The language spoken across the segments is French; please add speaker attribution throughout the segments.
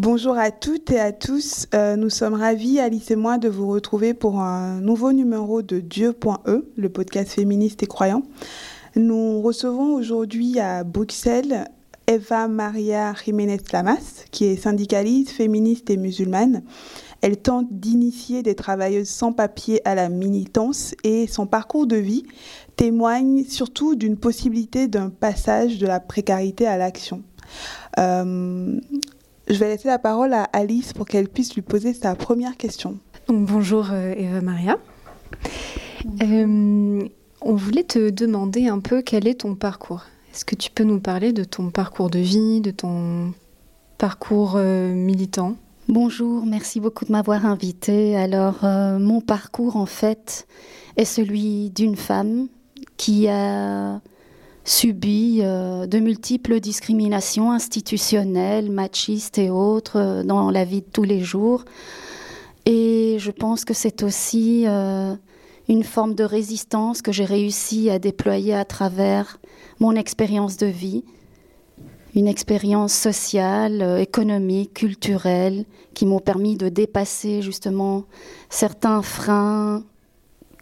Speaker 1: Bonjour à toutes et à tous. Euh, nous sommes ravis, Alice et moi, de vous retrouver pour un nouveau numéro de Dieu.e, le podcast féministe et croyant. Nous recevons aujourd'hui à Bruxelles Eva Maria Jiménez Lamas, qui est syndicaliste, féministe et musulmane. Elle tente d'initier des travailleuses sans papier à la militance et son parcours de vie témoigne surtout d'une possibilité d'un passage de la précarité à l'action. Euh, je vais laisser la parole à Alice pour qu'elle puisse lui poser sa première question.
Speaker 2: bonjour euh, Eva Maria. Euh, on voulait te demander un peu quel est ton parcours. Est-ce que tu peux nous parler de ton parcours de vie, de ton parcours militant?
Speaker 3: Bonjour, merci beaucoup de m'avoir invité. Alors, euh, mon parcours, en fait, est celui d'une femme qui a subi euh, de multiples discriminations institutionnelles, machistes et autres euh, dans la vie de tous les jours. Et je pense que c'est aussi une forme de résistance que j'ai réussi à déployer à travers mon expérience de vie une expérience sociale, euh, économique, culturelle, qui m'ont permis de dépasser justement certains freins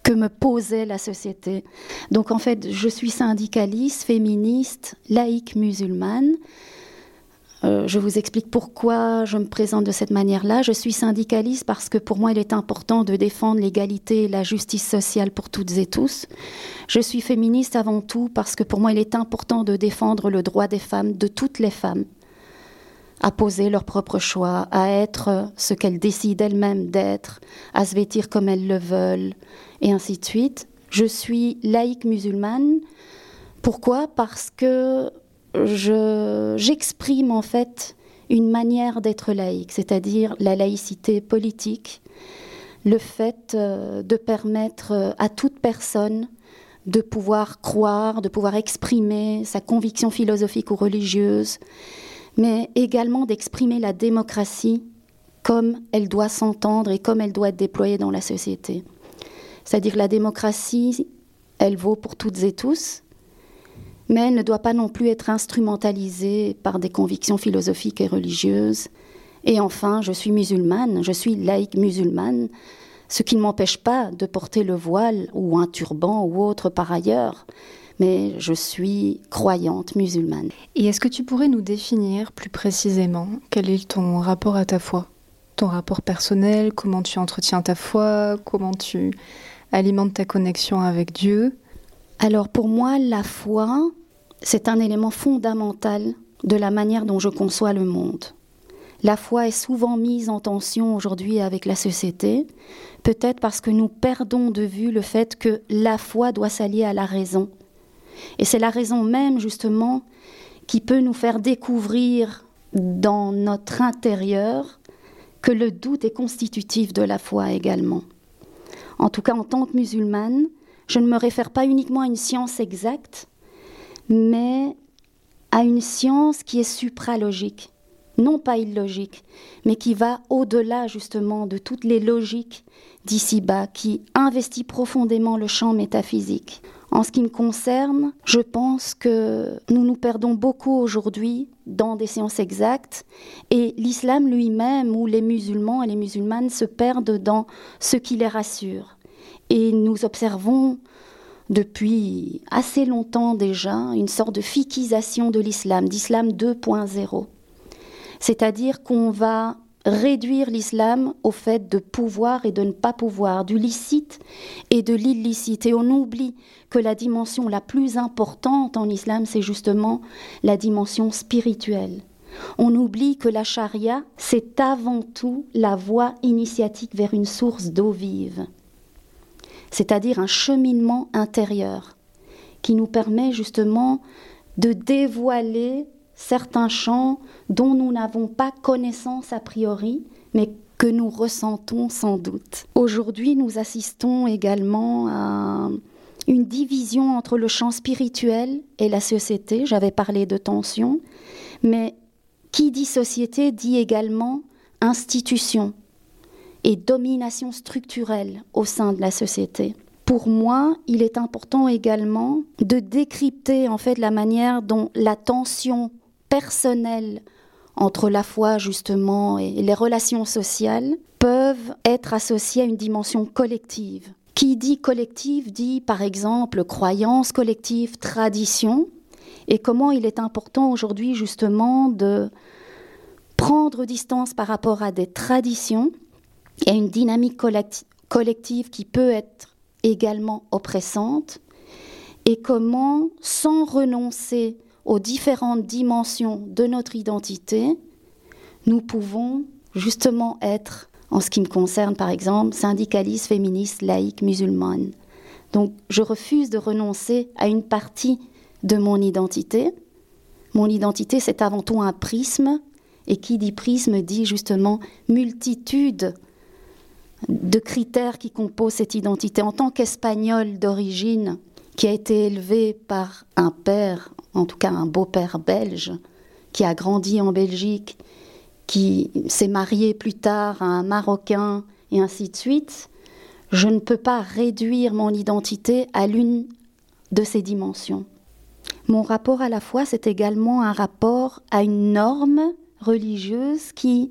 Speaker 3: que me posait la société. Donc en fait, je suis syndicaliste, féministe, laïque musulmane. Euh, je vous explique pourquoi je me présente de cette manière-là. Je suis syndicaliste parce que pour moi, il est important de défendre l'égalité et la justice sociale pour toutes et tous. Je suis féministe avant tout parce que pour moi, il est important de défendre le droit des femmes, de toutes les femmes, à poser leur propre choix, à être ce qu'elles décident elles-mêmes d'être, à se vêtir comme elles le veulent, et ainsi de suite. Je suis laïque musulmane. Pourquoi? Parce que j'exprime en fait une manière d'être laïque, c'est-à-dire la laïcité politique, le fait euh, de permettre euh, à toute personne de pouvoir croire, de pouvoir exprimer sa conviction philosophique ou religieuse, mais également d'exprimer la démocratie comme elle doit s'entendre et comme elle doit être déployée dans la société. C'est-à-dire la démocratie, elle vaut pour toutes et tous, mais elle ne doit pas non plus être instrumentalisée par des convictions philosophiques et religieuses. Et enfin, je suis musulmane, je suis laïque musulmane, ce qui ne m'empêche pas de porter le voile ou un turban ou autre par ailleurs, mais je suis croyante musulmane.
Speaker 2: Et est-ce que tu pourrais nous définir plus précisément quel est ton rapport à ta foi? Ton rapport personnel, comment tu entretiens ta foi, comment tu alimentes ta connexion avec Dieu
Speaker 3: alors pour moi, la foi, c'est un élément fondamental de la manière dont je conçois le monde. La foi est souvent mise en tension aujourd'hui avec la société, peut-être parce que nous perdons de vue le fait que la foi doit s'allier à la raison. Et c'est la raison même, justement, qui peut nous faire découvrir dans notre intérieur que le doute est constitutif de la foi également. En tout cas, en tant que musulmane, je ne me réfère pas uniquement à une science exacte, mais à une science qui est supralogique, non pas illogique, mais qui va au-delà justement de toutes les logiques d'ici-bas, qui investit profondément le champ métaphysique. En ce qui me concerne, je pense que nous nous perdons beaucoup aujourd'hui dans des sciences exactes et l'islam lui-même ou les musulmans et les musulmanes se perdent dans ce qui les rassure. Et nous observons depuis assez longtemps déjà une sorte de fikisation de l'islam, d'islam 2.0. C'est-à-dire qu'on va réduire l'islam au fait de pouvoir et de ne pas pouvoir, du licite et de l'illicite. Et on oublie que la dimension la plus importante en islam, c'est justement la dimension spirituelle. On oublie que la charia, c'est avant tout la voie initiatique vers une source d'eau vive c'est-à-dire un cheminement intérieur qui nous permet justement de dévoiler certains champs dont nous n'avons pas connaissance a priori, mais que nous ressentons sans doute. Aujourd'hui, nous assistons également à une division entre le champ spirituel et la société. J'avais parlé de tension, mais qui dit société dit également institution et domination structurelle au sein de la société. Pour moi, il est important également de décrypter en fait la manière dont la tension personnelle entre la foi justement et les relations sociales peuvent être associées à une dimension collective. Qui dit collective dit par exemple croyance collective, tradition, et comment il est important aujourd'hui justement de prendre distance par rapport à des traditions et à une dynamique collective qui peut être également oppressante, et comment, sans renoncer aux différentes dimensions de notre identité, nous pouvons justement être, en ce qui me concerne par exemple, syndicaliste, féministe, laïque, musulmane. Donc je refuse de renoncer à une partie de mon identité. Mon identité, c'est avant tout un prisme, et qui dit prisme dit justement multitude de critères qui composent cette identité. En tant qu'espagnol d'origine, qui a été élevé par un père en tout cas un beau-père belge, qui a grandi en Belgique, qui s'est marié plus tard à un Marocain, et ainsi de suite, je ne peux pas réduire mon identité à l'une de ces dimensions. Mon rapport à la foi, c'est également un rapport à une norme religieuse qui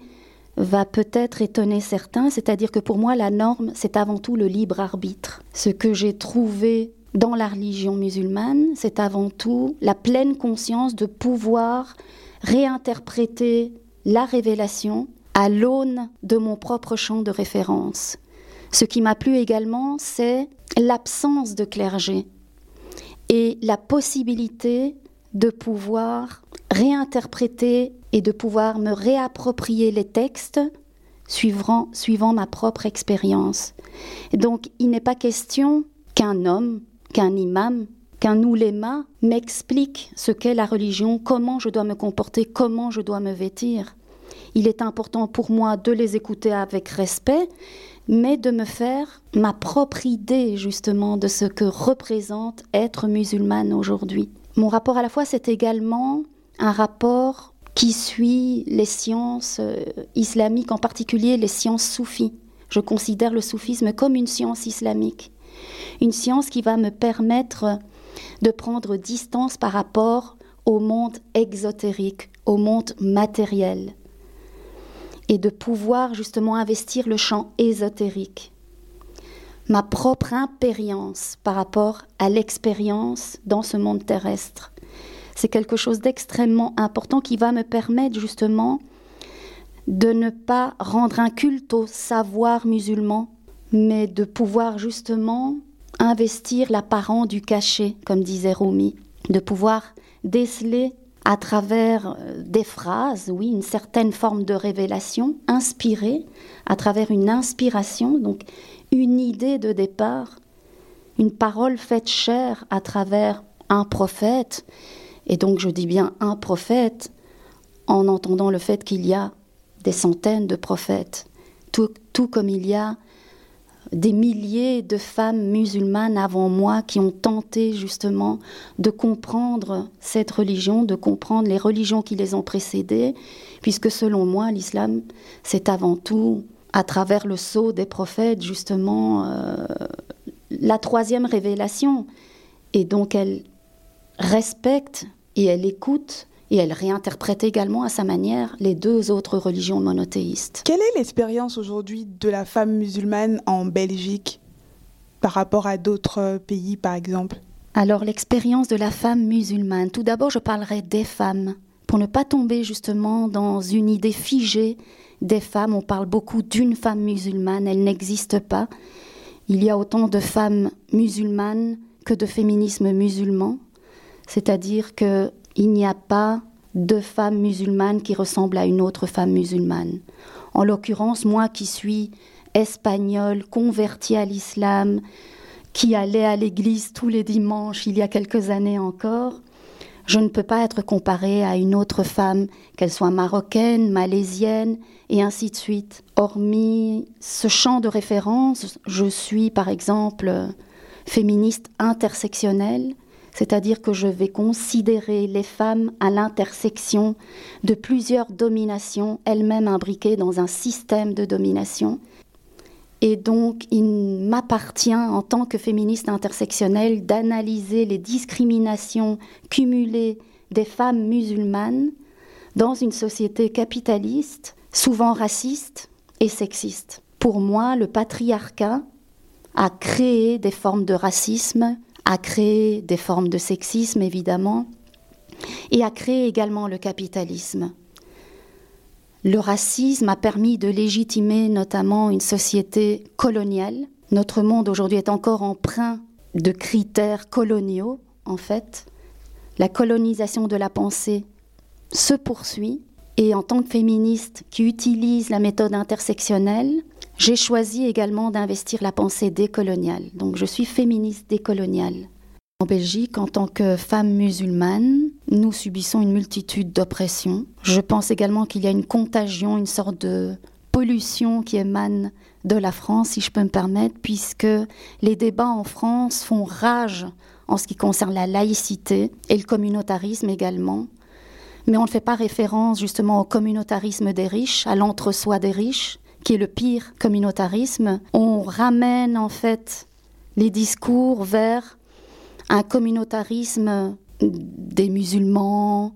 Speaker 3: va peut-être étonner certains, c'est-à-dire que pour moi, la norme, c'est avant tout le libre arbitre. Ce que j'ai trouvé dans la religion musulmane, c'est avant tout la pleine conscience de pouvoir réinterpréter la révélation à l'aune de mon propre champ de référence. Ce qui m'a plu également, c'est l'absence de clergé et la possibilité de pouvoir réinterpréter et de pouvoir me réapproprier les textes suivant, ma propre expérience. Donc il n'est pas question qu'un homme qu'un imam, qu'un ouléma m'explique ce qu'est la religion, comment je dois me comporter, comment je dois me vêtir. Il est important pour moi de les écouter avec respect, mais de me faire ma propre idée justement de ce que représente être musulmane aujourd'hui. Mon rapport à la foi, c'est également un rapport qui suit les sciences euh, islamiques, en particulier les sciences soufis. Je considère le soufisme comme une science islamique une science qui va me permettre de prendre distance par rapport au monde exotérique, au monde matériel, et de pouvoir justement investir le champ ésotérique. Ma propre impérience par rapport à l'expérience dans ce monde terrestre. C'est quelque chose d'extrêmement important qui va me permettre justement de ne pas rendre un culte au savoir musulman, mais de pouvoir justement investir l'apparent du cachet, comme disait Rumi, de pouvoir déceler à travers euh, des phrases, oui, une certaine forme de révélation, inspirée, à travers une inspiration, donc une idée de départ, une parole faite chair à travers un prophète, et donc je dis bien un prophète, en entendant le fait qu'il y a des centaines de prophètes, tout comme il y a des milliers de femmes musulmanes avant moi qui ont tenté justement de comprendre cette religion, de comprendre les religions qui les ont précédées, puisque selon moi, l'islam, c'est avant tout, à travers le sceau des prophètes, justement, euh, la troisième révélation. Et donc elle respecte et elle écoute et elle réinterprète également à sa manière les deux autres religions monothéistes.
Speaker 1: Quelle est l'expérience aujourd'hui de la femme musulmane en Belgique par rapport à d'autres pays, par exemple?
Speaker 3: Alors l'expérience de la femme musulmane, tout d'abord je parlerai des femmes, pour ne pas tomber justement dans une idée figée des femmes. On parle beaucoup d'une femme musulmane, elle n'existe pas. Il y a autant de femmes musulmanes que de féminisme musulman, c'est-à-dire que il n'y a pas de femme musulmane qui ressemble à une autre femme musulmane. En l'occurrence, moi qui suis espagnole, convertie à l'islam, qui allait à l'église tous les dimanches il y a quelques années encore, je ne peux pas être comparée à une autre femme, qu'elle soit marocaine, malaisienne, et ainsi de suite. Hormis ce champ de référence, je suis par exemple féministe intersectionnelle, c'est-à-dire que je vais considérer les femmes à l'intersection de plusieurs dominations, elles-mêmes imbriquées dans un système de domination. Et donc, il m'appartient, en tant que féministe intersectionnelle, d'analyser les discriminations cumulées des femmes musulmanes dans une société capitaliste, souvent raciste et sexiste. Pour moi, le patriarcat a créé des formes de racisme, a créé des formes de sexisme, évidemment, et a créé également le capitalisme. Le racisme a permis de légitimer notamment une société coloniale. Notre monde aujourd'hui est encore empreint de critères coloniaux, en fait. La colonisation de la pensée se poursuit. Et en tant que féministe qui utilise la méthode intersectionnelle, j'ai choisi également d'investir la pensée décoloniale. Donc je suis féministe décoloniale. En Belgique, en tant que femme musulmane, nous subissons une multitude d'oppressions. Je pense également qu'il y a une contagion, une sorte de pollution qui émane de la France, si je peux me permettre, puisque les débats en France font rage en ce qui concerne la laïcité et le communautarisme également. Mais on ne fait pas référence justement au communautarisme des riches, à l'entre-soi des riches, qui est le pire communautarisme. On ramène en fait les discours vers un communautarisme des musulmans,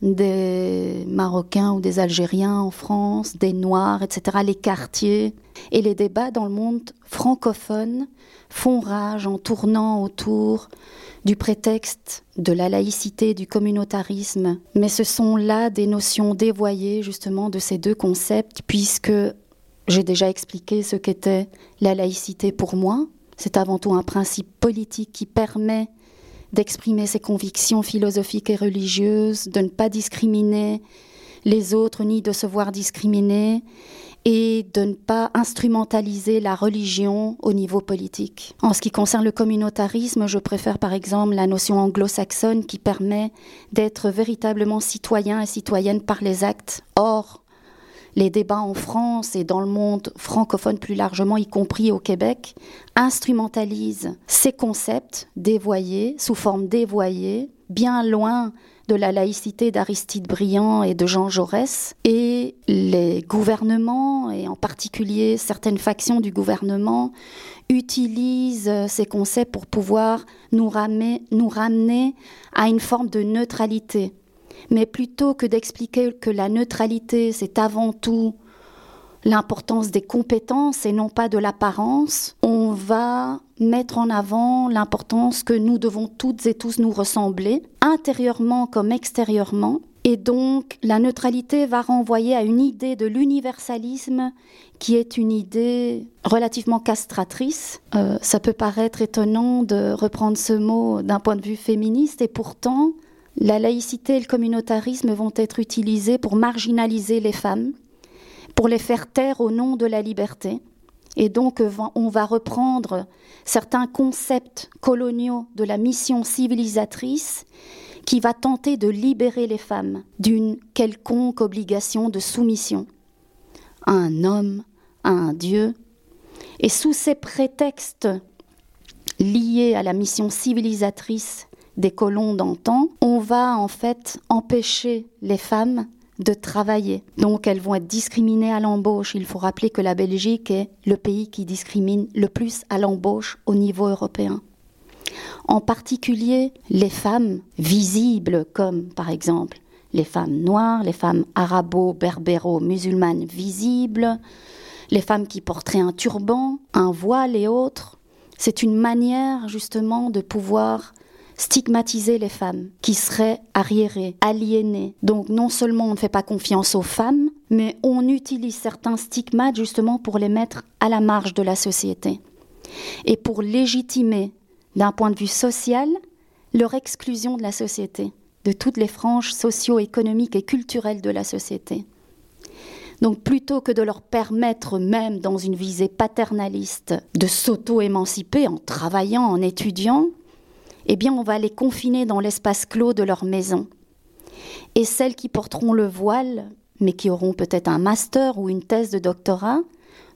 Speaker 3: des Marocains ou des Algériens en France, des Noirs, etc., les quartiers. Et les débats dans le monde francophone font rage en tournant autour du prétexte de la laïcité, du communautarisme. Mais ce sont là des notions dévoyées justement de ces deux concepts, puisque j'ai déjà expliqué ce qu'était la laïcité pour moi, c'est avant tout un principe politique qui permet d'exprimer ses convictions philosophiques et religieuses, de ne pas discriminer les autres ni de se voir discriminer et de ne pas instrumentaliser la religion au niveau politique. En ce qui concerne le communautarisme, je préfère par exemple la notion anglo-saxonne qui permet d'être véritablement citoyen et citoyenne par les actes. Or, les débats en France et dans le monde francophone plus largement, y compris au Québec, instrumentalisent ces concepts dévoyés, sous forme dévoyée, bien loin de la laïcité d'Aristide Briand et de Jean Jaurès, et les gouvernements, et en particulier certaines factions du gouvernement, utilisent ces concepts pour pouvoir nous ramener, à une forme de neutralité mais plutôt que d'expliquer que la neutralité, c'est avant tout l'importance des compétences et non pas de l'apparence, on va mettre en avant l'importance que nous devons toutes et tous nous ressembler, intérieurement comme extérieurement. Et donc, la neutralité va renvoyer à une idée de l'universalisme qui est une idée relativement castratrice. Euh, ça peut paraître étonnant de reprendre ce mot d'un point de vue féministe, et pourtant, la laïcité et le communautarisme vont être utilisés pour marginaliser les femmes, pour les faire taire au nom de la liberté. Et donc on va reprendre certains concepts coloniaux de la mission civilisatrice qui va tenter de libérer les femmes d'une quelconque obligation de soumission à un homme, à un Dieu. Et sous ces prétextes liés à la mission civilisatrice des colons d'antan, on va en fait empêcher les femmes de travailler. Donc elles vont être discriminées à l'embauche. Il faut rappeler que la Belgique est le pays qui discrimine le plus à l'embauche au niveau européen. En particulier les femmes visibles comme par exemple les femmes noires, les femmes arabo-berbéro-musulmanes visibles, les femmes qui porteraient un turban, un voile et autres. C'est une manière justement de pouvoir stigmatiser les femmes qui seraient arriérées, aliénées. Donc non seulement on ne fait pas confiance aux femmes, mais on utilise certains stigmates justement pour les mettre à la marge de la société et pour légitimer d'un point de vue social leur exclusion de la société, de toutes les franges socio-économiques et culturelles de la société. Donc plutôt que de leur permettre même dans une visée paternaliste de s'auto-émanciper en travaillant, en étudiant, eh bien on va les confiner dans l'espace clos de leur maison. Et celles qui porteront le voile, mais qui auront peut-être un master ou une thèse de doctorat,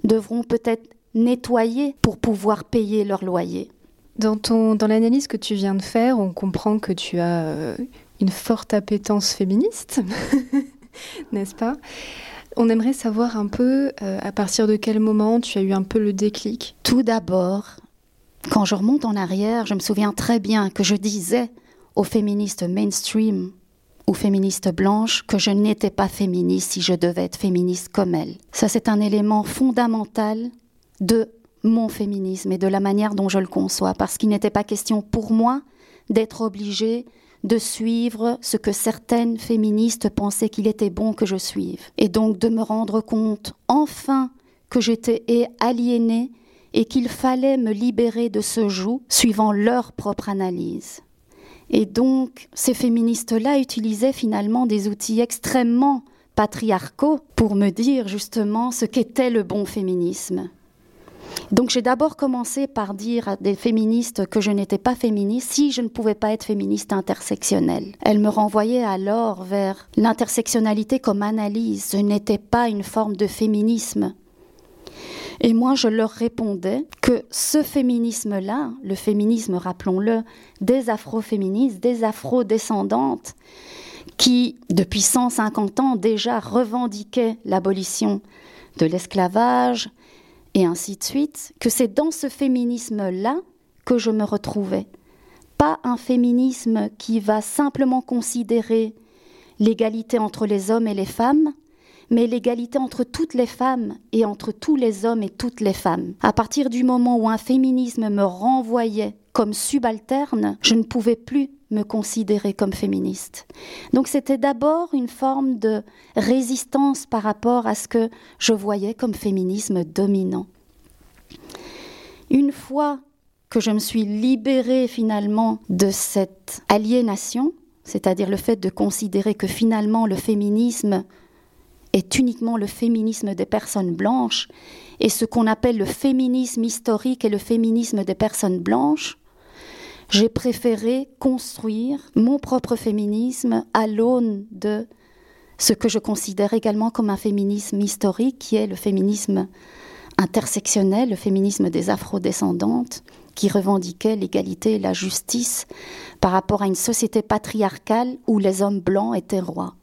Speaker 3: devront peut-être nettoyer pour pouvoir payer leur loyer.
Speaker 2: Dans, ton, dans l'analyse que tu viens de faire, on comprend que tu as euh, une forte appétence féministe, n'est-ce pas? On aimerait savoir un peu euh, à partir de quel moment tu as eu un peu le déclic?
Speaker 3: Tout d'abord, quand je remonte en arrière, je me souviens très bien que je disais aux féministes mainstream ou féministes blanches que je n'étais pas féministe si je devais être féministe comme elles. Ça, c'est un élément fondamental de mon féminisme et de la manière dont je le conçois, parce qu'il n'était pas question pour moi d'être obligée de suivre ce que certaines féministes pensaient qu'il était bon que je suive, et donc de me rendre compte enfin que j'étais aliénée et qu'il fallait me libérer de ce joug suivant leur propre analyse. Et donc ces féministes-là utilisaient finalement des outils extrêmement patriarcaux pour me dire justement ce qu'était le bon féminisme. Donc j'ai d'abord commencé par dire à des féministes que je n'étais pas féministe si je ne pouvais pas être féministe intersectionnelle. Elles me renvoyaient alors vers l'intersectionnalité comme analyse. Ce n'était pas une forme de féminisme. Et moi, je leur répondais que ce féminisme-là, le féminisme, rappelons-le, des afroféministes, des afrodescendantes, qui, depuis 150 ans déjà, revendiquaient l'abolition de l'esclavage, et ainsi de suite, que c'est dans ce féminisme-là que je me retrouvais. Pas un féminisme qui va simplement considérer l'égalité entre les hommes et les femmes, mais l'égalité entre toutes les femmes et entre tous les hommes et toutes les femmes. À partir du moment où un féminisme me renvoyait comme subalterne, je ne pouvais plus me considérer comme féministe. Donc c'était d'abord une forme de résistance par rapport à ce que je voyais comme féminisme dominant. Une fois que je me suis libérée finalement de cette aliénation, c'est-à-dire le fait de considérer que finalement le féminisme est uniquement le féminisme des personnes blanches, et ce qu'on appelle le féminisme historique et le féminisme des personnes blanches, j'ai préféré construire mon propre féminisme à l'aune de ce que je considère également comme un féminisme historique, qui est le féminisme intersectionnel, le féminisme des afrodescendantes, qui revendiquait l'égalité et la justice par rapport à une société patriarcale où les hommes blancs étaient rois.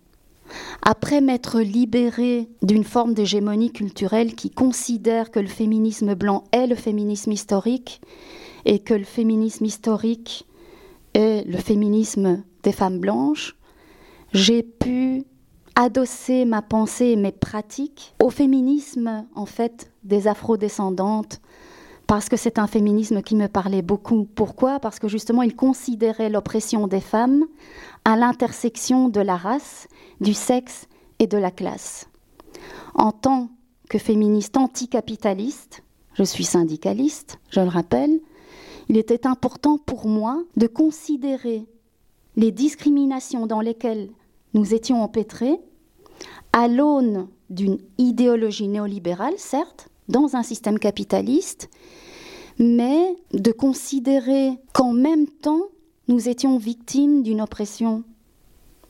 Speaker 3: Après m'être libérée d'une forme d'hégémonie culturelle qui considère que le féminisme blanc est le féminisme historique, et que le féminisme historique est le féminisme des femmes blanches, j'ai pu adosser ma pensée et mes pratiques au féminisme en fait des afrodescendantes parce que c'est un féminisme qui me parlait beaucoup. Pourquoi? Parce que justement il considérait l'oppression des femmes à l'intersection de la race, du sexe et de la classe. En tant que féministe anticapitaliste, je suis syndicaliste, je le rappelle, il était important pour moi de considérer les discriminations dans lesquelles nous étions empêtrés à l'aune d'une idéologie néolibérale, certes, dans un système capitaliste, mais de considérer qu'en même temps, nous étions victimes d'une oppression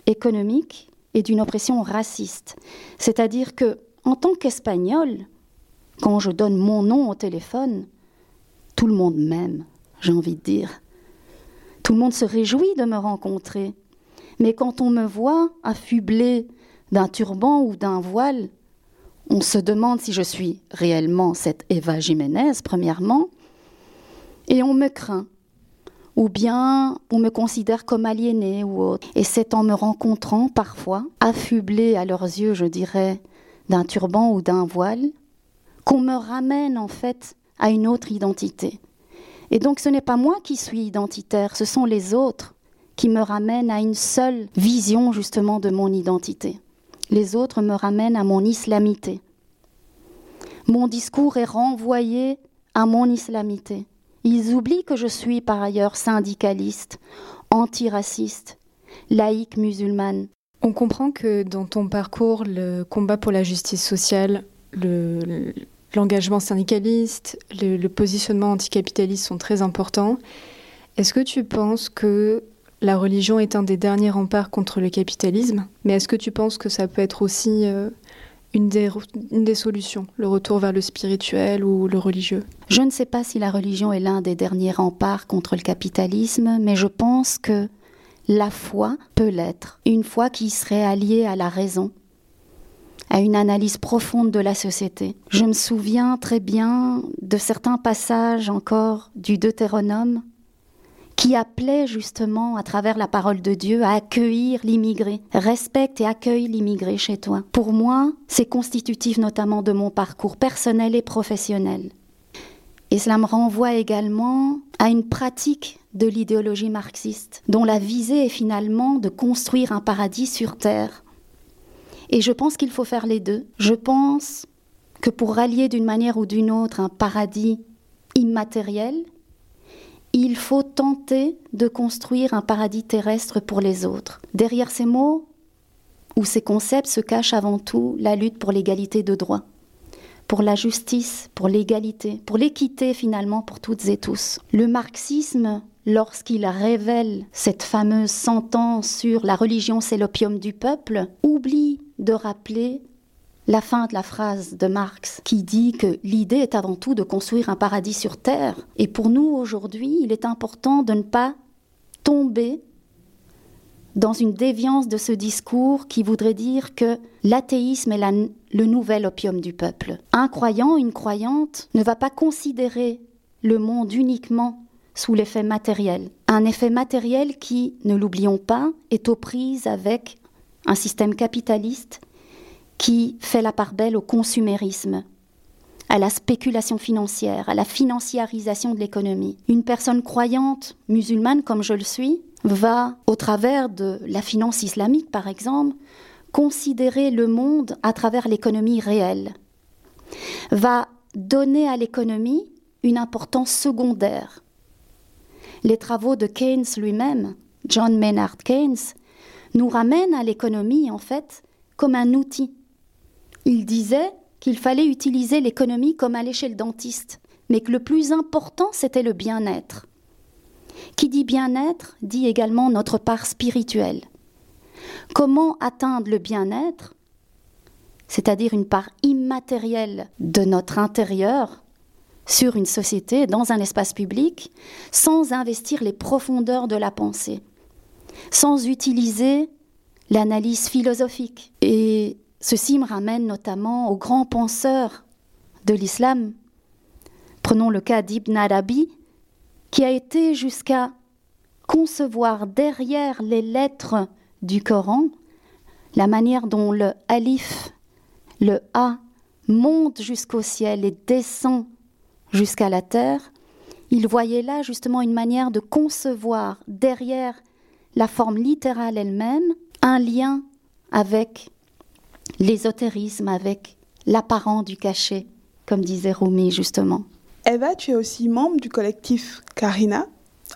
Speaker 3: économique et d'une oppression raciste. C'est-à-dire que, en tant qu'Espagnol, quand je donne mon nom au téléphone, tout le monde m'aime j'ai envie de dire. Tout le monde se réjouit de me rencontrer. Mais quand on me voit affublé d'un turban ou d'un voile, on se demande si je suis réellement cette Eva Jiménez, premièrement, et on me craint. Ou bien on me considère comme aliénée ou autre. Et c'est en me rencontrant parfois, affublé à leurs yeux, je dirais, d'un turban ou d'un voile, qu'on me ramène en fait à une autre identité. Et donc ce n'est pas moi qui suis identitaire, ce sont les autres qui me ramènent à une seule vision justement de mon identité. Les autres me ramènent à mon islamité. Mon discours est renvoyé à mon islamité. Ils oublient que je suis par ailleurs syndicaliste, antiraciste, laïque musulmane.
Speaker 2: On comprend que dans ton parcours, le combat pour la justice sociale, l'engagement syndicaliste, le, positionnement anticapitaliste sont très importants. Est-ce que tu penses que la religion est un des derniers remparts contre le capitalisme? Mais est-ce que tu penses que ça peut être aussi euh, une, des, solutions, le retour vers le spirituel ou le religieux
Speaker 3: Je ne sais pas si la religion est l'un des derniers remparts contre le capitalisme, mais je pense que la foi peut l'être, une foi qui serait alliée à la raison, à une analyse profonde de la société. Je me souviens très bien de certains passages encore du Deutéronome qui appelait justement à travers la parole de Dieu à accueillir l'immigré. Respecte et accueille l'immigré chez toi. Pour moi, c'est constitutif notamment de mon parcours personnel et professionnel. Et cela me renvoie également à une pratique de l'idéologie marxiste, dont la visée est finalement de construire un paradis sur Terre. Et je pense qu'il faut faire les deux. Je pense que pour rallier d'une manière ou d'une autre un paradis immatériel, il faut tenter de construire un paradis terrestre pour les autres. Derrière ces mots ou ces concepts se cache avant tout la lutte pour l'égalité de droit pour la justice, pour l'égalité, pour l'équité finalement pour toutes et tous. Le marxisme, lorsqu'il révèle cette fameuse sentence sur la religion c'est l'opium du peuple, oublie de rappeler la fin de la phrase de Marx qui dit que l'idée est avant tout de construire un paradis sur Terre. Et pour nous aujourd'hui, il est important de ne pas tomber dans une déviance de ce discours qui voudrait dire que l'athéisme est le nouvel opium du peuple. Un croyant, une croyante ne va pas considérer le monde uniquement sous l'effet matériel. Un effet matériel qui, ne l'oublions pas, est aux prises avec un système capitaliste qui fait la part belle au consumérisme, à la spéculation financière, à la financiarisation de l'économie. Une personne croyante, musulmane comme je le suis, va, au travers de la finance islamique par exemple, considérer le monde à travers l'économie réelle, va donner à l'économie une importance secondaire. Les travaux de Keynes lui-même, John Maynard Keynes, nous ramènent à l'économie en fait comme un outil. Il disait qu'il fallait utiliser l'économie comme aller chez le dentiste, mais que le plus important c'était le bien-être. Qui dit bien-être dit également notre part spirituelle. Comment atteindre le bien-être, c'est-à-dire une part immatérielle de notre intérieur sur une société, dans un espace public, sans investir les profondeurs de la pensée, sans utiliser l'analyse philosophique. Et ceci me ramène notamment aux grands penseurs de l'islam. Prenons le cas d'Ibn Arabi, qui a été jusqu'à concevoir derrière les lettres du Coran la manière dont le alif, le A, monte jusqu'au ciel et descend jusqu'à la terre, il voyait là justement une manière de concevoir derrière la forme littérale elle-même un lien avec l'ésotérisme, avec l'apparent du cachet, comme disait Rumi justement.
Speaker 1: Eva, tu es aussi membre du collectif Karina.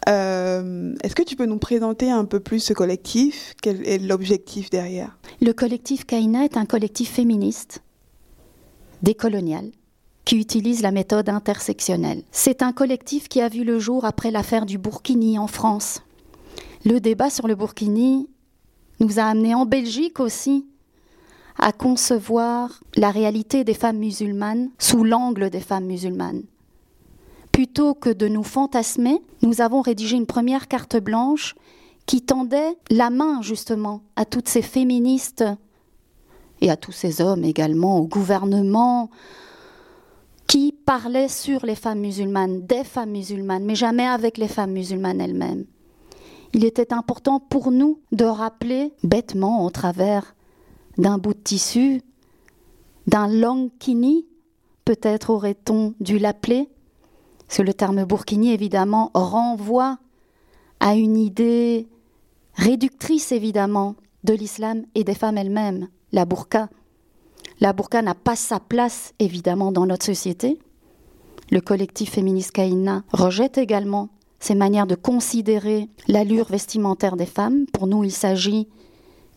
Speaker 1: Euh, est-ce que tu peux nous présenter un peu plus ce collectif? Quel est l'objectif derrière?
Speaker 3: Le collectif Karina est un collectif féministe, décolonial, qui utilise la méthode intersectionnelle. C'est un collectif qui a vu le jour après l'affaire du Burkini en France. Le débat sur le Burkini nous a amené en Belgique aussi à concevoir la réalité des femmes musulmanes sous l'angle des femmes musulmanes plutôt que de nous fantasmer, nous avons rédigé une première carte blanche qui tendait la main justement à toutes ces féministes et à tous ces hommes également, au gouvernement, qui parlaient sur les femmes musulmanes, des femmes musulmanes, mais jamais avec les femmes musulmanes elles-mêmes. Il était important pour nous de rappeler bêtement au travers d'un bout de tissu, d'un kini, peut-être aurait-on dû l'appeler, parce que le terme burkini, évidemment, renvoie à une idée réductrice, évidemment, de l'islam et des femmes elles-mêmes, la burqa. La burqa n'a pas sa place, évidemment, dans notre société. Le collectif féministe Kaina rejette également ces manières de considérer l'allure vestimentaire des femmes. Pour nous, il s'agit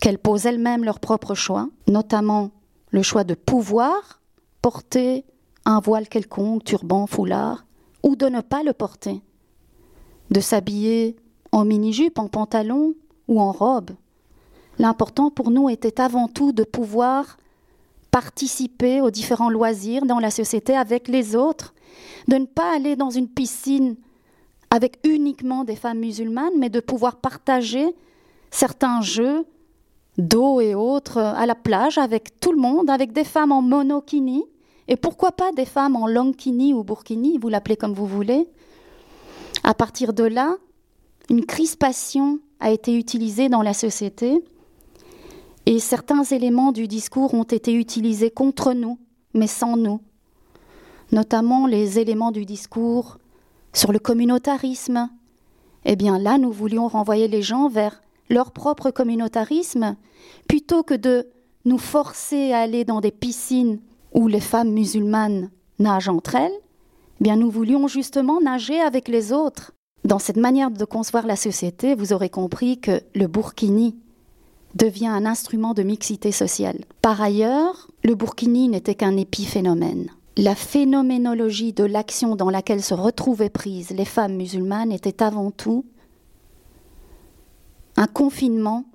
Speaker 3: qu'elles posent elles-mêmes leurs propres choix, notamment le choix de pouvoir porter un voile quelconque, turban, foulard, ou de ne pas le porter, de s'habiller en mini-jupe, en pantalon ou en robe. L'important pour nous était avant tout de pouvoir participer aux différents loisirs dans la société avec les autres, de ne pas aller dans une piscine avec uniquement des femmes musulmanes, mais de pouvoir partager certains jeux d'eau et autres à la plage avec tout le monde, avec des femmes en monokini, et pourquoi pas des femmes en longkini ou burkini, vous l'appelez comme vous voulez. À partir de là, une crispation a été utilisée dans la société et certains éléments du discours ont été utilisés contre nous, mais sans nous. Notamment les éléments du discours sur le communautarisme. Eh bien là, nous voulions renvoyer les gens vers leur propre communautarisme, plutôt que de nous forcer à aller dans des piscines où les femmes musulmanes nagent entre elles, eh bien nous voulions justement nager avec les autres. Dans cette manière de concevoir la société, vous aurez compris que le burkini devient un instrument de mixité sociale. Par ailleurs, le burkini n'était qu'un épiphénomène. La phénoménologie de l'action dans laquelle se retrouvaient prises les femmes musulmanes était avant tout un confinement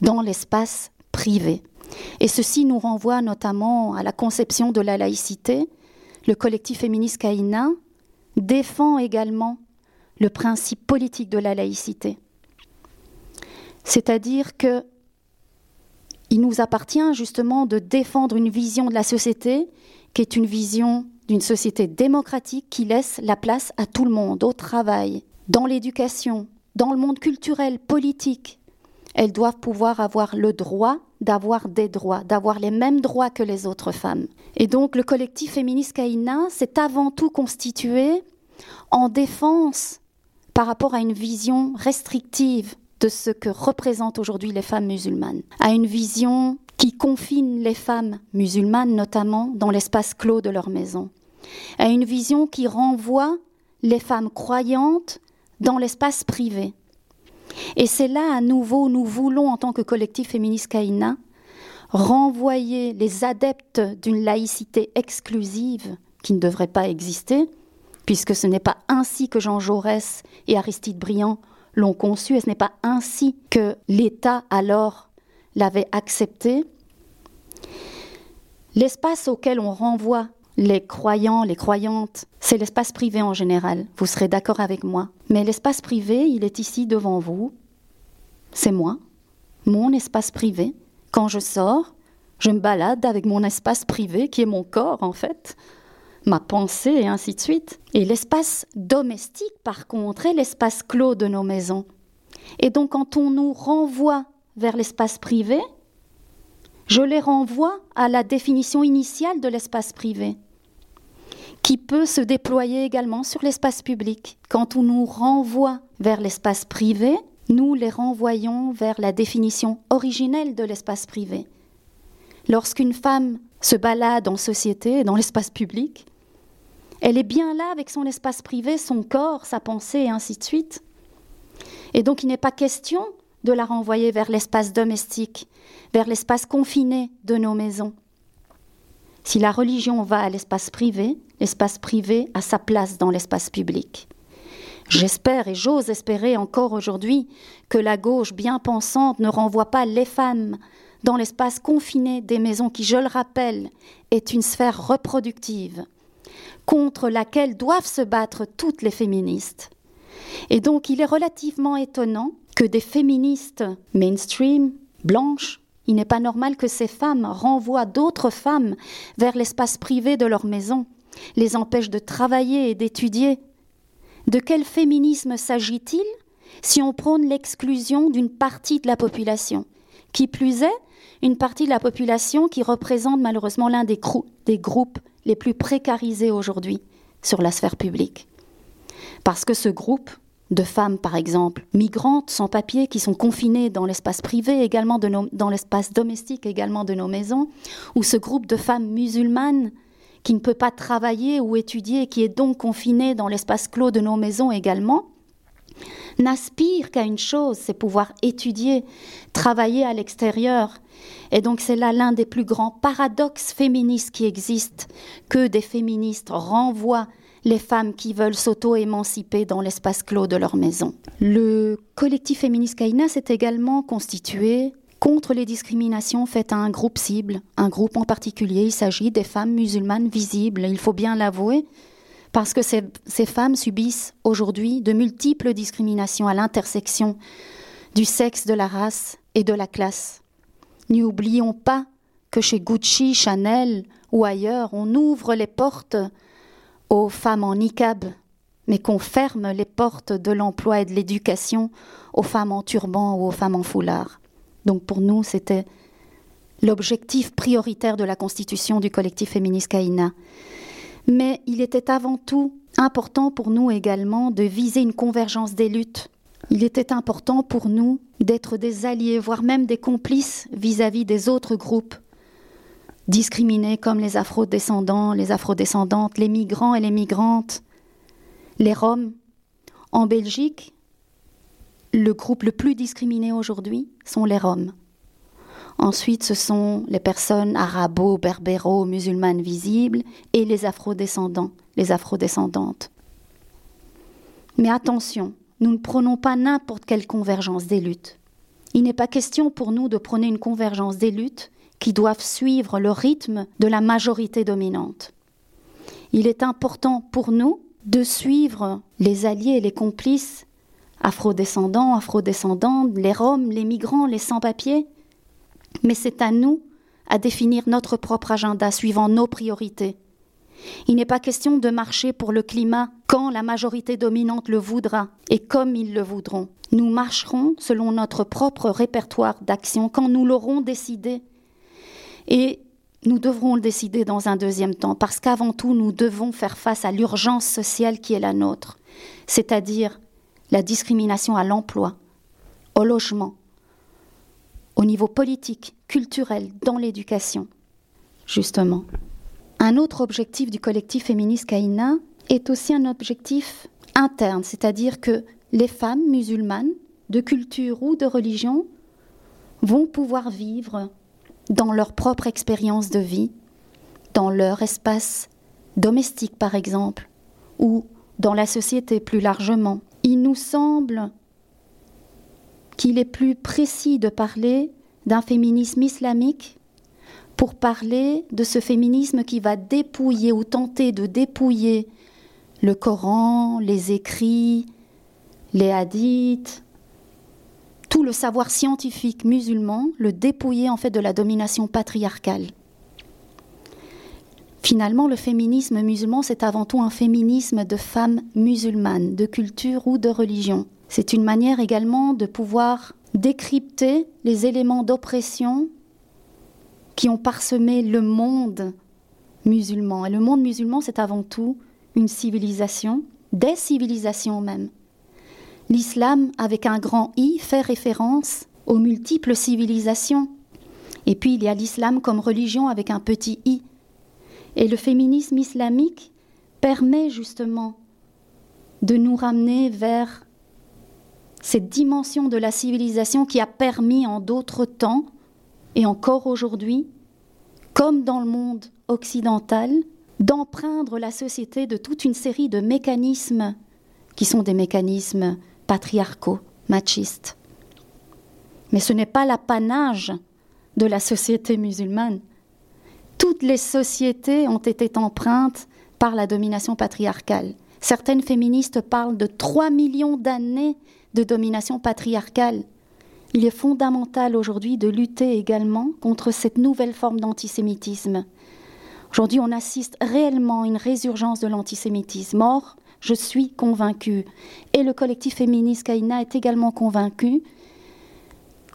Speaker 3: dans l'espace privé. Et ceci nous renvoie notamment à la conception de la laïcité. Le collectif féministe Kaina défend également le principe politique de la laïcité. C'est-à-dire que il nous appartient justement de défendre une vision de la société qui est une vision d'une société démocratique qui laisse la place à tout le monde, au travail, dans l'éducation, dans le monde culturel, politique, elles doivent pouvoir avoir le droit d'avoir des droits, d'avoir les mêmes droits que les autres femmes. Et donc le collectif féministe Kaina s'est avant tout constitué en défense par rapport à une vision restrictive de ce que représentent aujourd'hui les femmes musulmanes, à une vision qui confine les femmes musulmanes notamment dans l'espace clos de leur maison, à une vision qui renvoie les femmes croyantes dans l'espace privé. Et c'est là à nouveau, nous voulons en tant que collectif féministe Kaina renvoyer les adeptes d'une laïcité exclusive qui ne devrait pas exister, puisque ce n'est pas ainsi que Jean Jaurès et Aristide Briand l'ont conçu, et ce n'est pas ainsi que l'État alors l'avait accepté. L'espace auquel on renvoie les croyants, les croyantes, c'est l'espace privé en général. Vous serez d'accord avec moi. Mais l'espace privé, il est ici devant vous. C'est moi, mon espace privé. Quand je sors, je me balade avec mon espace privé qui est mon corps en fait, ma pensée et ainsi de suite. Et l'espace domestique, par contre, est l'espace clos de nos maisons. Et donc quand on nous renvoie vers l'espace privé, je les renvoie à la définition initiale de l'espace privé, qui peut se déployer également sur l'espace public. Quand on nous renvoie vers l'espace privé, nous les renvoyons vers la définition originelle de l'espace privé. Lorsqu'une femme se balade en société, dans l'espace public, elle est bien là avec son espace privé, son corps, sa pensée et ainsi de suite. Et donc il n'est pas question de la renvoyer vers l'espace domestique, vers l'espace confiné de nos maisons. Si la religion va à l'espace privé, l'espace privé a sa place dans l'espace public. J'espère et j'ose espérer encore aujourd'hui que la gauche bien pensante ne renvoie pas les femmes dans l'espace confiné des maisons qui, je le rappelle, est une sphère reproductive contre laquelle doivent se battre toutes les féministes. Et donc il est relativement étonnant que des féministes mainstream, blanches, il n'est pas normal que ces femmes renvoient d'autres femmes vers l'espace privé de leur maison, les empêchent de travailler et d'étudier. De quel féminisme s'agit-il si on prône l'exclusion d'une partie de la population Qui plus est, une partie de la population qui représente malheureusement l'un des, des groupes les plus précarisés aujourd'hui sur la sphère publique? Parce que ce groupe de femmes, par exemple, migrantes, sans papier, qui sont confinées dans l'espace privé, également dans l'espace domestique également de nos maisons, ou ce groupe de femmes musulmanes qui ne peut pas travailler ou étudier, qui est donc confiné dans l'espace clos de nos maisons également, n'aspirent qu'à une chose, c'est pouvoir étudier, travailler à l'extérieur. Et donc c'est là l'un des plus grands paradoxes féministes qui existent, que des féministes renvoient les femmes qui veulent s'auto-émanciper dans l'espace clos de leur maison. Le collectif féministe Kaina s'est également constitué contre les discriminations faites à un groupe cible, un groupe en particulier. Il s'agit des femmes musulmanes visibles, il faut bien l'avouer, parce que ces, ces femmes subissent aujourd'hui de multiples discriminations à l'intersection du sexe, de la race et de la classe. N'oublions pas que chez Gucci, Chanel ou ailleurs, on ouvre les portes aux femmes en niqab, mais qu'on ferme les portes de l'emploi et de l'éducation aux femmes en turban ou aux femmes en foulard. Donc pour nous, c'était l'objectif prioritaire de la constitution du collectif féministe Kaina. Mais il était avant tout important pour nous également de viser une convergence des luttes. Il était important pour nous d'être des alliés, voire même des complices vis-à-vis des autres groupes discriminés comme les afrodescendants, les afrodescendantes, les migrants et les migrantes, les Roms. En Belgique, le groupe le plus discriminé aujourd'hui sont les Roms. Ensuite, ce sont les personnes arabo, berbéro, musulmanes visibles et les afrodescendants, les afrodescendantes. Mais attention, nous ne prenons pas n'importe quelle convergence des luttes. Il n'est pas question pour nous de prôner une convergence des luttes qui doivent suivre le rythme de la majorité dominante. Il est important pour nous de suivre les alliés et les complices afrodescendants, afrodescendantes, les Roms, les migrants, les sans-papiers, mais c'est à nous à définir notre propre agenda suivant nos priorités. Il n'est pas question de marcher pour le climat quand la majorité dominante le voudra et comme ils le voudront. Nous marcherons selon notre propre répertoire d'action quand nous l'aurons décidé. Et nous devrons le décider dans un deuxième temps, parce qu'avant tout, nous devons faire face à l'urgence sociale qui est la nôtre, c'est-à-dire la discrimination à l'emploi, au logement, au niveau politique, culturel, dans l'éducation, justement. Un autre objectif du collectif féministe Kaina est aussi un objectif interne, c'est-à-dire que les femmes musulmanes, de culture ou de religion, vont pouvoir vivre dans leur propre expérience de vie, dans leur espace domestique par exemple, ou dans la société plus largement. Il nous semble qu'il est plus précis de parler d'un féminisme islamique pour parler de ce féminisme qui va dépouiller ou tenter de dépouiller le Coran, les écrits, les hadiths, le savoir scientifique musulman, le dépouiller en fait de la domination patriarcale. Finalement, le féminisme musulman, c'est avant tout un féminisme de femmes musulmanes, de culture ou de religion. C'est une manière également de pouvoir décrypter les éléments d'oppression qui ont parsemé le monde musulman. Et le monde musulman, c'est avant tout une civilisation, des civilisations même. L'islam, avec un grand I, fait référence aux multiples civilisations. Et puis il y a l'islam comme religion avec un petit I. Et le féminisme islamique permet justement de nous ramener vers cette dimension de la civilisation qui a permis en d'autres temps, et encore aujourd'hui, comme dans le monde occidental, d'empreindre la société de toute une série de mécanismes qui sont des mécanismes patriarcaux, machistes. Mais ce n'est pas l'apanage de la société musulmane. Toutes les sociétés ont été empreintes par la domination patriarcale. Certaines féministes parlent de 3 millions d'années de domination patriarcale. Il est fondamental aujourd'hui de lutter également contre cette nouvelle forme d'antisémitisme. Aujourd'hui, on assiste réellement à une résurgence de l'antisémitisme. Or, je suis convaincue, et le collectif féministe Kaina est également convaincu,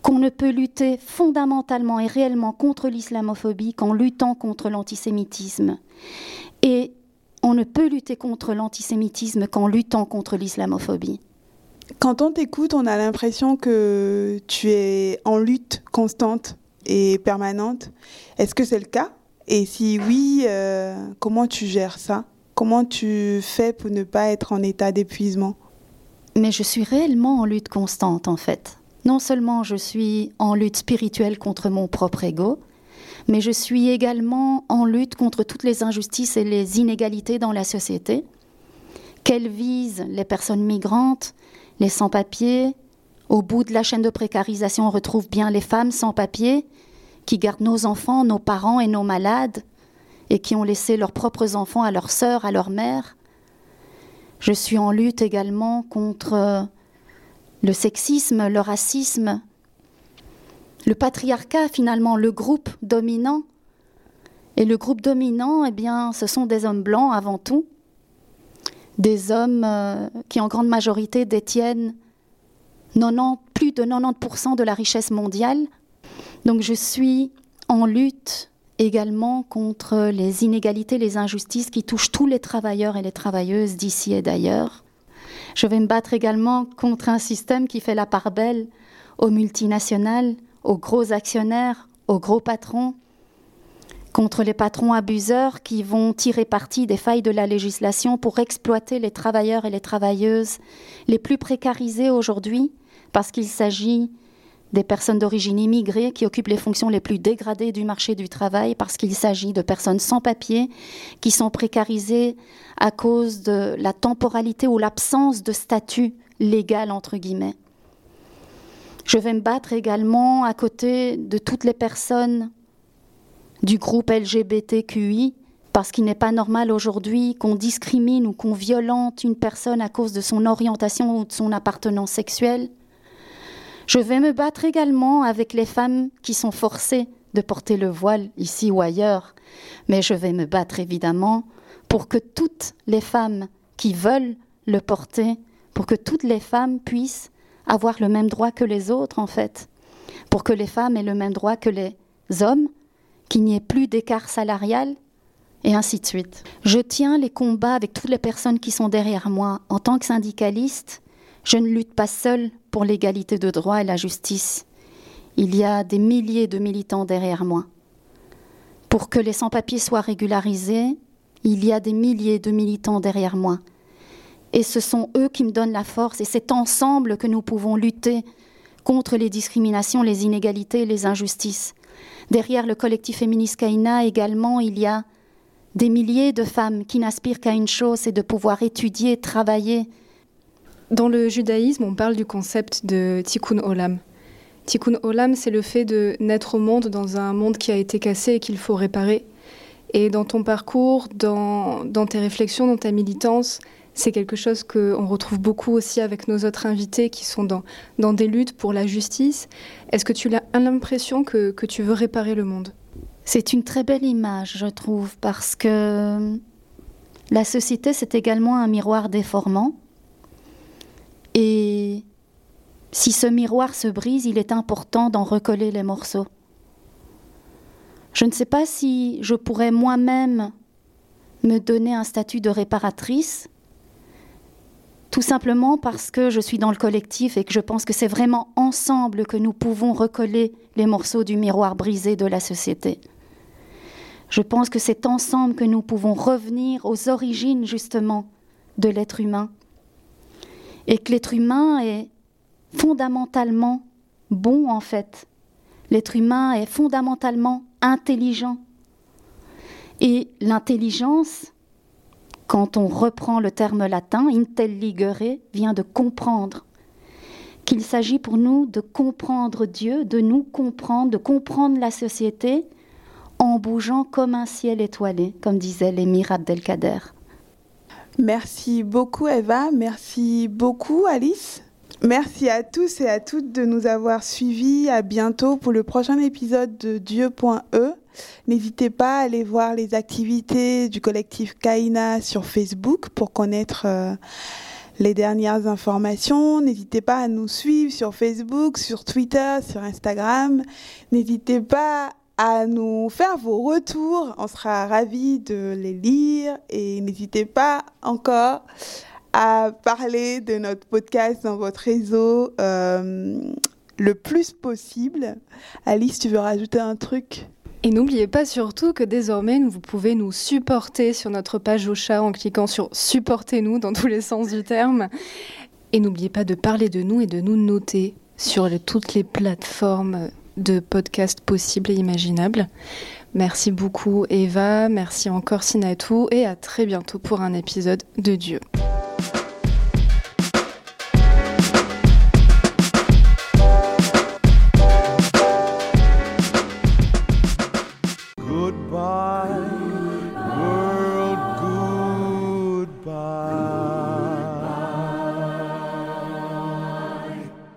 Speaker 3: qu'on ne peut lutter fondamentalement et réellement contre l'islamophobie qu'en luttant contre l'antisémitisme. Et on ne peut lutter contre l'antisémitisme qu'en luttant contre l'islamophobie.
Speaker 1: Quand on t'écoute, on a l'impression que tu es en lutte constante et permanente. Est-ce que c'est le cas? Et si oui, euh, comment tu gères ça? Comment tu fais pour ne pas être en état d'épuisement?
Speaker 3: Mais je suis réellement en lutte constante, en fait. Non seulement je suis en lutte spirituelle contre mon propre ego, mais je suis également en lutte contre toutes les injustices et les inégalités dans la société, qu'elles visent les personnes migrantes, les sans-papiers. Au bout de la chaîne de précarisation, on retrouve bien les femmes sans-papiers qui gardent nos enfants, nos parents et nos malades, et qui ont laissé leurs propres enfants à leurs sœurs, à leurs mères. Je suis en lutte également contre le sexisme, le racisme, le patriarcat finalement, le groupe dominant. Et le groupe dominant, eh bien, ce sont des hommes blancs avant tout, des hommes euh, qui en grande majorité détiennent 90, plus de 90% de la richesse mondiale. Donc je suis en lutte également contre les inégalités, les injustices qui touchent tous les travailleurs et les travailleuses d'ici et d'ailleurs. Je vais me battre également contre un système qui fait la part belle aux multinationales, aux gros actionnaires, aux gros patrons, contre les patrons abuseurs qui vont tirer parti des failles de la législation pour exploiter les travailleurs et les travailleuses les plus précarisés aujourd'hui, parce qu'il s'agit des personnes d'origine immigrée qui occupent les fonctions les plus dégradées du marché du travail, parce qu'il s'agit de personnes sans papier qui sont précarisées à cause de la temporalité ou l'absence de statut légal, entre guillemets. Je vais me battre également à côté de toutes les personnes du groupe LGBTQI, parce qu'il n'est pas normal aujourd'hui qu'on discrimine ou qu'on violente une personne à cause de son orientation ou de son appartenance sexuelle. Je vais me battre également avec les femmes qui sont forcées de porter le voile ici ou ailleurs, mais je vais me battre évidemment pour que toutes les femmes qui veulent le porter, pour que toutes les femmes puissent avoir le même droit que les autres, en fait, pour que les femmes aient le même droit que les hommes, qu'il n'y ait plus d'écart salarial, et ainsi de suite. Je tiens les combats avec toutes les personnes qui sont derrière moi. En tant que syndicaliste, je ne lutte pas seule pour l'égalité de droit et la justice. Il y a des milliers de militants derrière moi. Pour que les sans-papiers soient régularisés, il y a des milliers de militants derrière moi. Et ce sont eux qui me donnent la force, et c'est ensemble que nous pouvons lutter contre les discriminations, les inégalités, les injustices. Derrière le collectif féministe Kaina également, il y a des milliers de femmes qui n'aspirent qu'à une chose, c'est de pouvoir étudier, travailler.
Speaker 2: Dans le judaïsme, on parle du concept de tikkun olam. Tikkun olam, c'est le fait de naître au monde dans un monde qui a été cassé et qu'il faut réparer. Et dans ton parcours, dans, dans tes réflexions, dans ta militance, c'est quelque chose qu'on retrouve beaucoup aussi avec nos autres invités qui sont dans, dans des luttes pour la justice. Est-ce que tu as l'impression que, que tu veux réparer le monde?
Speaker 3: C'est une très belle image, je trouve, parce que la société, c'est également un miroir déformant. Et si ce miroir se brise, il est important d'en recoller les morceaux. Je ne sais pas si je pourrais moi-même me donner un statut de réparatrice, tout simplement parce que je suis dans le collectif et que je pense que c'est vraiment ensemble que nous pouvons recoller les morceaux du miroir brisé de la société. Je pense que c'est ensemble que nous pouvons revenir aux origines justement de l'être humain et que l'être humain est fondamentalement bon en fait. L'être humain est fondamentalement intelligent. Et l'intelligence, quand on reprend le terme latin, intelligere vient de comprendre, qu'il s'agit pour nous de comprendre Dieu, de nous comprendre, de comprendre la société en bougeant comme un ciel étoilé, comme disait l'émir Abdelkader.
Speaker 1: Merci beaucoup Eva, merci beaucoup Alice. Merci à tous et à toutes de nous avoir suivis. À bientôt pour le prochain épisode de Dieu.e. N'hésitez pas à aller voir les activités du collectif Kaina sur Facebook pour connaître euh, les dernières informations. N'hésitez pas à nous suivre sur Facebook, sur Twitter, sur Instagram. N'hésitez pas à nous faire vos retours. On sera ravis de les lire et n'hésitez pas encore à parler de notre podcast dans votre réseau euh, le plus possible. Alice, tu veux rajouter un truc?
Speaker 2: Et n'oubliez pas surtout que désormais, vous pouvez nous supporter sur notre page Ocha en cliquant sur Supportez-nous dans tous les sens du terme. Et n'oubliez pas de parler de nous et de nous noter sur toutes les plateformes de podcasts possibles et imaginables. Merci beaucoup Eva, merci encore Sinatou et à très bientôt pour un épisode de Dieu.